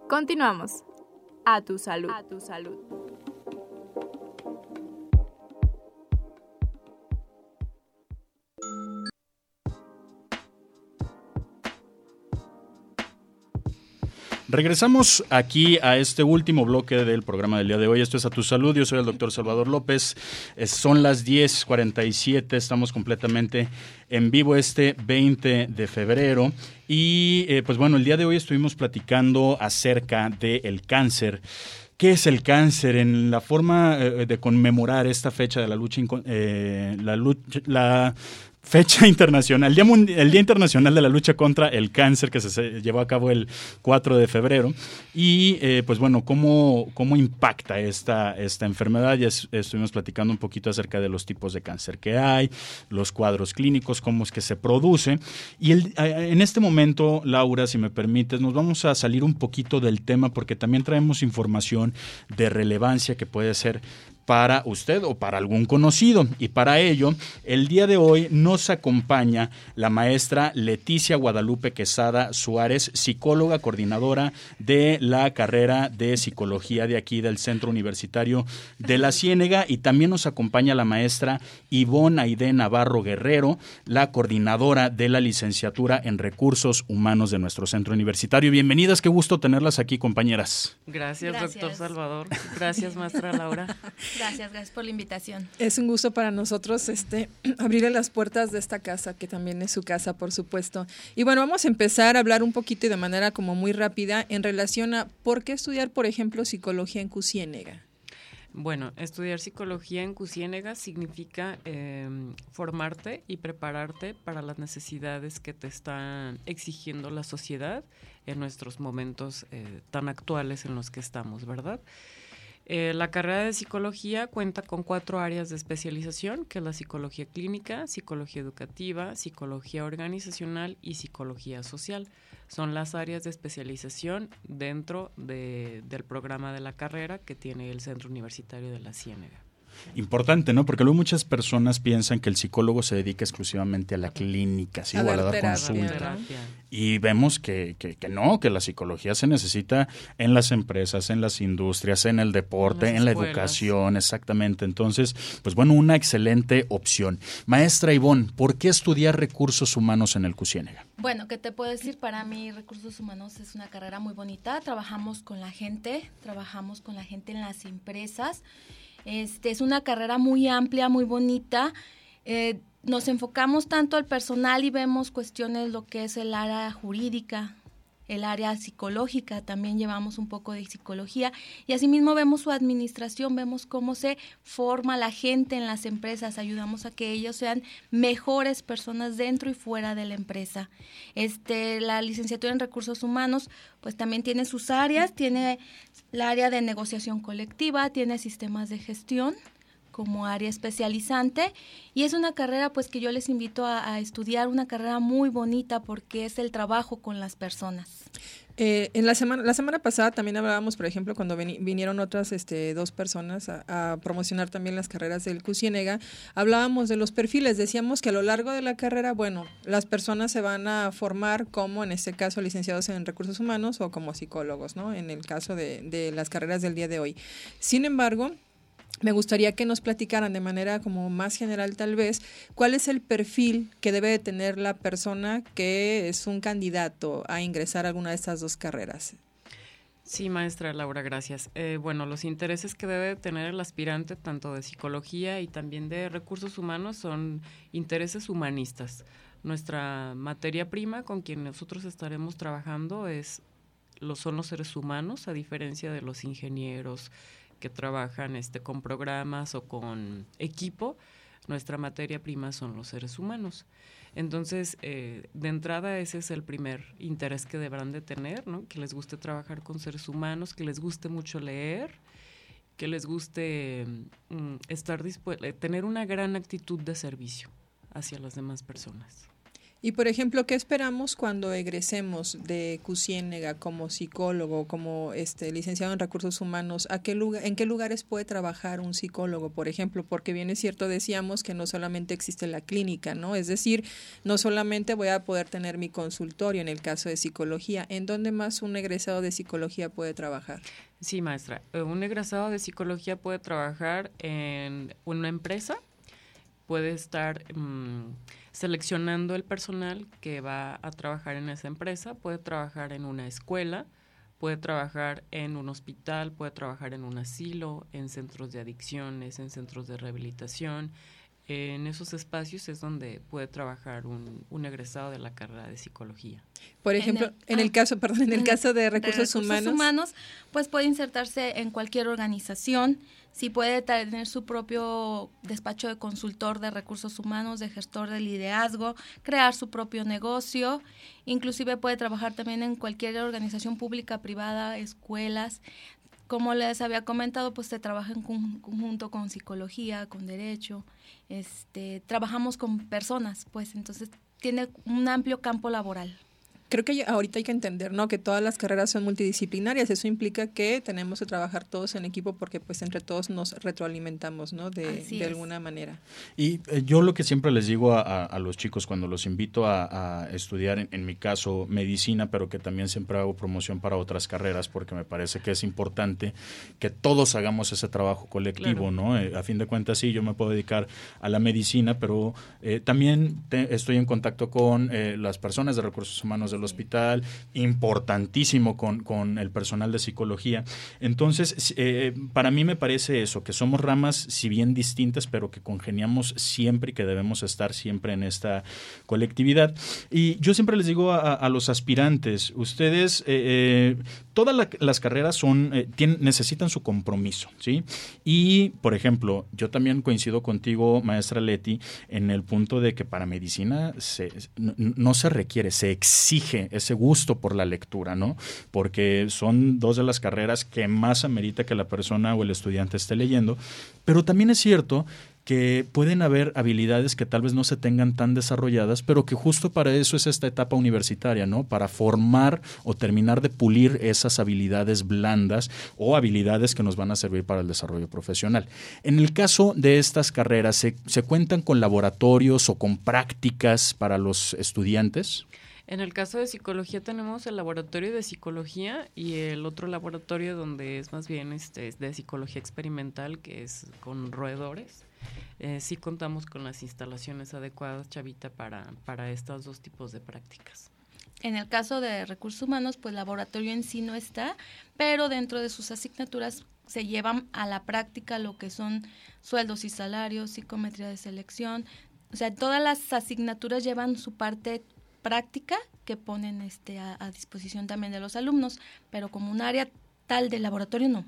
Continuamos. A tu salud. A tu salud. Regresamos aquí a este último bloque del programa del día de hoy. Esto es A Tu Salud. Yo soy el doctor Salvador López. son las 10:47. Estamos completamente en vivo este 20 de febrero. Y eh, pues bueno, el día de hoy estuvimos platicando acerca del cáncer. ¿Qué es el cáncer? En la forma eh, de conmemorar esta fecha de la lucha, eh, la, lucha la fecha internacional, el día, el día Internacional de la Lucha contra el Cáncer que se, llevó a cabo el 4 de febrero. Y eh, pues bueno, ¿cómo, cómo impacta esta, esta enfermedad? Ya es- estuvimos platicando un poquito acerca de los tipos de cáncer que hay, los cuadros clínicos, cómo es que se produce. Y el- en este momento, Laura, si me permites, nos vamos a salir un poquito del tema porque también traemos información de relevancia que puede ser para usted o para algún conocido. Y para ello, el día de hoy nos acompaña la maestra Leticia Guadalupe Quesada Suárez, psicóloga coordinadora de la carrera de psicología de aquí del Centro Universitario de la Ciénega. Y también nos acompaña la maestra Ivonne Aide Navarro Guerrero, la coordinadora de la licenciatura en recursos humanos de nuestro centro universitario. Bienvenidas, qué gusto tenerlas aquí, compañeras. Gracias, doctor. Salvador. Gracias, maestra Laura. Gracias, gracias por la invitación. Es un gusto para nosotros este, abrirle las puertas de esta casa, que también es su casa, por supuesto. Y bueno, vamos a empezar a hablar un poquito y de manera como muy rápida en relación a por qué estudiar, por ejemplo, psicología en Cusiénega. Bueno, estudiar psicología en Cusiénega significa eh, formarte y prepararte para las necesidades que te están exigiendo la sociedad en nuestros momentos eh, tan actuales en los que estamos, ¿verdad? Eh, la carrera de psicología cuenta con cuatro áreas de especialización, que es la psicología clínica, psicología educativa, psicología organizacional y psicología social. Son las áreas de especialización dentro de- del programa de la carrera que tiene el Centro Universitario de la Ciénega. Importante, ¿no? Porque luego muchas personas piensan que el psicólogo se dedica exclusivamente a la clínica, ¿sí? A o a dar consulta. Y vemos que, que, que no, que la psicología se necesita en las empresas, en las industrias, en el deporte, En en, la educación, exactamente. Entonces, pues bueno, una excelente opción. Maestra Ivonne, ¿por qué estudiar recursos humanos en el CUSIENEGA? Bueno, ¿qué te puedo decir? Para mí, recursos humanos es una carrera muy bonita. Trabajamos con la gente, trabajamos con la gente en las empresas. Este es una carrera muy amplia, muy bonita. Eh, nos enfocamos tanto al personal y vemos cuestiones lo que es el área jurídica, el área psicológica, también llevamos un poco de psicología y asimismo vemos su administración, vemos cómo se forma la gente en las empresas, ayudamos a que ellos sean mejores personas dentro y fuera de la empresa. Este, la licenciatura en recursos humanos pues también tiene sus áreas, tiene la área de negociación colectiva, tiene sistemas de gestión como área especializante y es una carrera pues que yo les invito a, estudiar, una carrera muy bonita porque es el trabajo con las personas. Eh, en la semana, la semana pasada también hablábamos, por ejemplo, cuando vinieron otras este, dos personas a, promocionar también las carreras del CUSIENEGA, hablábamos de los perfiles. Decíamos que a lo largo de la carrera, bueno, las personas se van a formar como, en este caso, licenciados en recursos humanos o como psicólogos, ¿no? En el caso de las carreras del día de hoy. Sin embargo, me gustaría que nos platicaran de manera como más general tal vez cuál es el perfil que debe de tener la persona que es un candidato a ingresar a alguna de estas dos carreras. Sí, maestra Laura, gracias. Eh, bueno, los intereses que debe tener el aspirante, tanto de psicología y también de recursos humanos, son intereses humanistas. Nuestra materia prima con quien nosotros estaremos trabajando es lo son los seres humanos, a diferencia de los ingenieros que trabajan este, con programas o con equipo. Nuestra materia prima son los seres humanos. Entonces, eh, de entrada ese es el primer interés que deberán de tener, ¿no? Que les guste trabajar con seres humanos, que les guste mucho leer, que les guste mm, estar dispu- tener una gran actitud de servicio hacia las demás personas. Y por ejemplo, ¿qué esperamos cuando egresemos de Cusiénega como psicólogo, como este licenciado en recursos humanos? ¿A qué lugar, ¿En qué lugares puede trabajar un psicólogo, por ejemplo? Porque bien es cierto, decíamos que no solamente existe la clínica, ¿no? Es decir, no solamente voy a poder tener mi consultorio en el caso de psicología. ¿En dónde más un egresado de psicología puede trabajar? Sí, maestra. Eh, Un egresado de psicología puede trabajar en una empresa, puede estar mm, seleccionando el personal que va a trabajar en esa empresa, puede trabajar en una escuela, puede trabajar en un hospital, puede trabajar en un asilo, en centros de adicciones, en centros de rehabilitación, en esos espacios es donde puede trabajar un, un egresado de la carrera de psicología. Por En ejemplo, el- en el ah, caso, perdón, en el caso de recursos, recursos humanos, pues puede insertarse en cualquier organización, si puede tener su propio despacho de consultor de recursos humanos, de gestor de liderazgo, crear su propio negocio, inclusive puede trabajar también en cualquier organización pública, privada, escuelas. Como les había comentado, pues se trabaja en con- conjunto con psicología, con derecho, este, trabajamos con personas, pues entonces tiene un amplio campo laboral. Creo que ahorita hay que entender, ¿no? Que todas las carreras son multidisciplinarias. Eso implica que tenemos que trabajar todos en equipo porque pues entre todos nos retroalimentamos, ¿no? De, de alguna manera. Y eh, yo lo que siempre les digo a, a- a los chicos cuando los invito a, a estudiar, en, en mi caso, medicina, pero que también siempre hago promoción para otras carreras, porque me parece que es importante que todos hagamos ese trabajo colectivo, Claro. ¿no? Eh, a fin de cuentas, sí, yo me puedo dedicar a la medicina, pero eh, también te- estoy en contacto con eh, las personas de recursos humanos del hospital, importantísimo con, con el personal de psicología. Entonces, eh, para mí me parece eso, que somos ramas, si bien distintas, pero que congeniamos siempre y que debemos estar siempre en esta colectividad. Y yo siempre les digo a, a los aspirantes, ustedes, eh, eh, todas la- las carreras son, eh, tienen- necesitan su compromiso, ¿sí? Y, por ejemplo, yo también coincido contigo, maestra Leti, en el punto de que para medicina se- no, no se requiere, se exige ese gusto por la lectura, ¿no? Porque son dos de las carreras que más amerita que la persona o el estudiante esté leyendo. Pero también es cierto que pueden haber habilidades que tal vez no se tengan tan desarrolladas, pero que justo para eso es esta etapa universitaria, ¿no? Para formar o terminar de pulir esas habilidades blandas o habilidades que nos van a servir para el desarrollo profesional. En el caso de estas carreras, ¿se, se cuentan con laboratorios o con prácticas para los estudiantes? En el caso de psicología tenemos el laboratorio de psicología y el otro laboratorio donde es más bien este es de psicología experimental que es con roedores. Eh, sí contamos con las instalaciones adecuadas, Chavita, para, para estos dos tipos de prácticas. En el caso de recursos humanos, pues laboratorio en sí no está, pero dentro de sus asignaturas se llevan a la práctica lo que son sueldos y salarios, psicometría de selección. O sea, todas las asignaturas llevan su parte práctica que ponen este a, a disposición también de los alumnos, pero como un área tal de laboratorio no.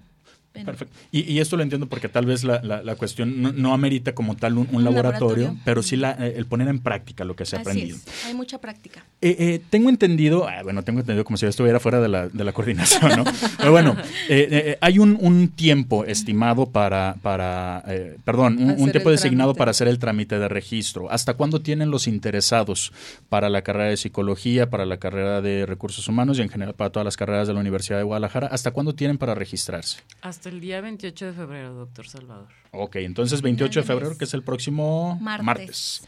Pero- Perfecto. Y, y esto lo entiendo porque tal vez la, la- la cuestión no, no amerita como tal un, un Un laboratorio, laboratorio. pero sí la, eh, el poner en práctica lo que se ha aprendido. es, hay mucha práctica. Eh, eh, tengo entendido, ah, bueno, tengo entendido como si yo estuviera fuera de la, de la coordinación, ¿no? Pero bueno, eh, eh, hay un, un tiempo estimado para, para eh, perdón, un, tiempo designado trámite. para hacer el trámite de registro. ¿Hasta cuándo tienen los interesados para la carrera de psicología, para la carrera de recursos humanos y en general para todas las carreras de la Universidad de Guadalajara? ¿Hasta cuándo tienen para registrarse? Hasta el día 28 de febrero, doctor Salvador. Ok, entonces 28 de febrero, que es el próximo Martes. martes.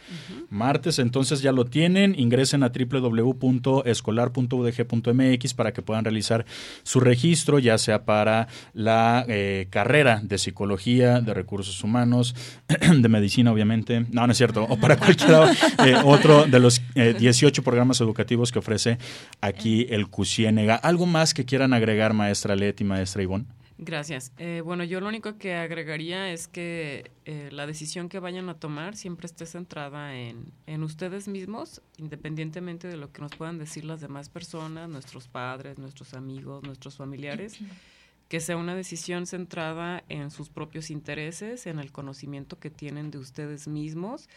Martes, entonces ya lo tienen. Ingresen a www.escolar.udg.mx para que puedan realizar su registro, ya sea para la eh, carrera de psicología, de recursos humanos, de medicina, obviamente. No, no es cierto. O para cualquier eh, otro de los eh, 18 programas educativos que ofrece aquí el CUSIENEGA. ¿Algo más que quieran agregar, maestra Leti, maestra Ivonne? Gracias. Eh, bueno, yo lo único que agregaría es que eh, la decisión que vayan a tomar siempre esté centrada en, en ustedes mismos, independientemente de lo que nos puedan decir las demás personas, nuestros padres, nuestros amigos, nuestros familiares, que sea una decisión centrada en sus propios intereses, en el conocimiento que tienen de ustedes mismos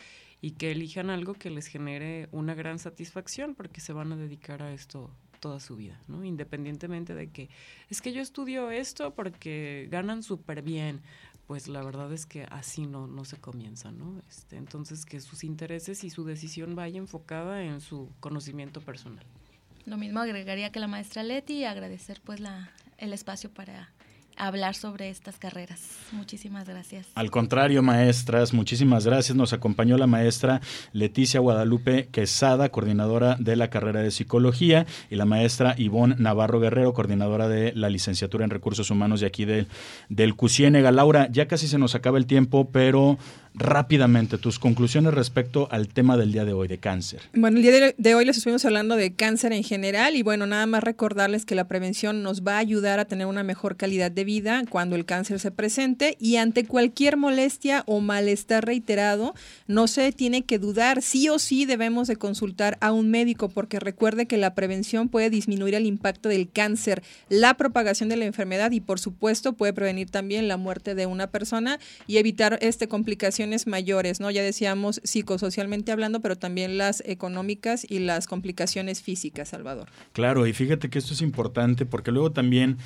y que elijan algo que les genere una gran satisfacción porque se van a dedicar a esto toda su vida, ¿no? Independientemente de que es que yo estudio esto porque ganan súper bien, pues la verdad es que así no, no se comienza, ¿no? Este, entonces que sus intereses y su decisión vaya enfocada en su conocimiento personal. Lo mismo agregaría que la maestra Leti y agradecer pues la, el espacio para hablar sobre estas carreras. Muchísimas gracias. Al contrario, maestras, muchísimas gracias. Nos acompañó la maestra Leticia Guadalupe Quesada, coordinadora de la carrera de psicología, y la maestra Ivonne Navarro Guerrero, coordinadora de la licenciatura en recursos humanos de aquí del, del CUSIENEGA. Laura, ya casi se nos acaba el tiempo, pero rápidamente tus conclusiones respecto al tema del día de hoy de cáncer. Bueno, el día de hoy les estuvimos hablando de cáncer en general y bueno, nada más recordarles que la prevención nos va a ayudar a tener una mejor calidad de vida cuando el cáncer se presente y ante cualquier molestia o malestar reiterado, no se tiene que dudar, sí o sí debemos de consultar a un médico porque recuerde que la prevención puede disminuir el impacto del cáncer, la propagación de la enfermedad y por supuesto puede prevenir también la muerte de una persona y evitar este mayores, ¿no? Ya decíamos psicosocialmente hablando, pero también las económicas y las complicaciones físicas, Salvador. Claro, y fíjate que esto es importante porque luego también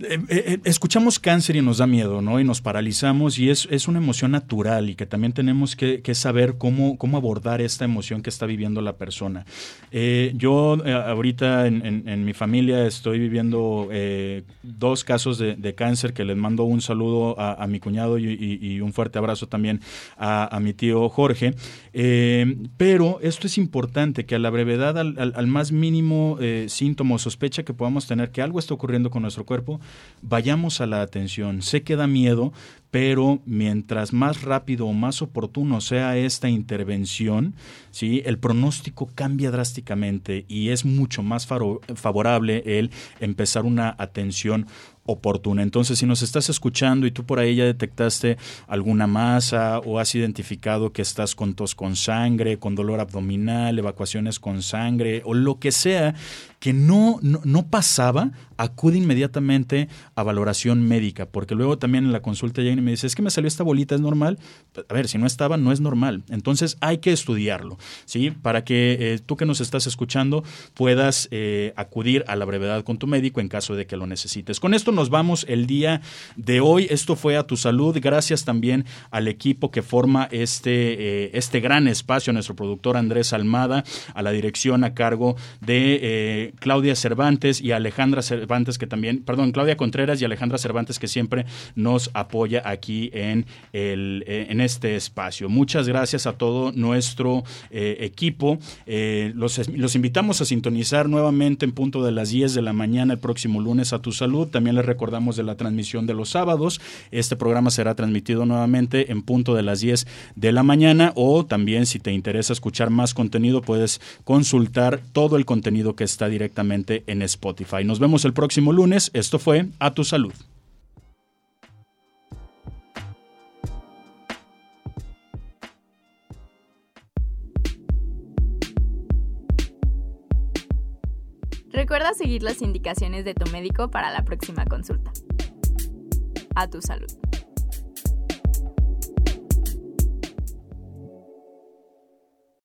eh, eh, eh, escuchamos cáncer y nos da miedo, ¿no? Y nos paralizamos y es, es una emoción natural y que también tenemos que, saber cómo, cómo abordar esta emoción que está viviendo la persona. yo ahorita en, mi familia estoy viviendo dos casos de, cáncer que les mando un saludo a, mi cuñado y, un fuerte abrazo también a, mi tío Jorge. pero esto es importante, que a la brevedad, al, al más mínimo síntoma o sospecha que podamos tener que algo está ocurriendo con nuestro cuerpo, vayamos a la atención. Sé que da miedo, pero mientras más rápido o más oportuno sea esta intervención, ¿sí? el pronóstico cambia drásticamente y es mucho más favorable el empezar una atención oportuna. Entonces, si nos estás escuchando y tú por ahí ya detectaste alguna masa o has identificado que estás con tos con sangre, con dolor abdominal, evacuaciones con sangre o lo que sea que no, no, pasaba, acude inmediatamente a valoración médica, porque luego también en la consulta llegan y me dice, es que me salió esta bolita, ¿es normal? A ver, si no estaba, no es normal. Entonces hay que estudiarlo, ¿sí? Para que eh, tú que nos estás escuchando puedas eh, acudir a la brevedad con tu médico en caso de que lo necesites. Con esto nos vamos el día de hoy. Esto fue a tu salud. Gracias también al equipo que forma este, eh, este gran espacio, nuestro productor Andrés Almada, a la dirección a cargo de Claudia Cervantes y Alejandra Cervantes, que también, perdón, Claudia Contreras y Alejandra Cervantes, que siempre nos apoya aquí en, el, eh, en este espacio. Muchas gracias a todo nuestro eh, equipo. Eh, los, los, invitamos a sintonizar nuevamente en punto de las 10 de la mañana el próximo lunes a Tu Salud. También les recordamos de la transmisión de los sábados. Este programa será transmitido nuevamente en punto de las 10 de la mañana o también si te interesa escuchar más contenido puedes consultar todo el contenido que está directamente directamente en Spotify. Nos vemos el próximo lunes. Esto fue A Tu Salud. Recuerda seguir las indicaciones de tu médico para la próxima consulta. A tu salud.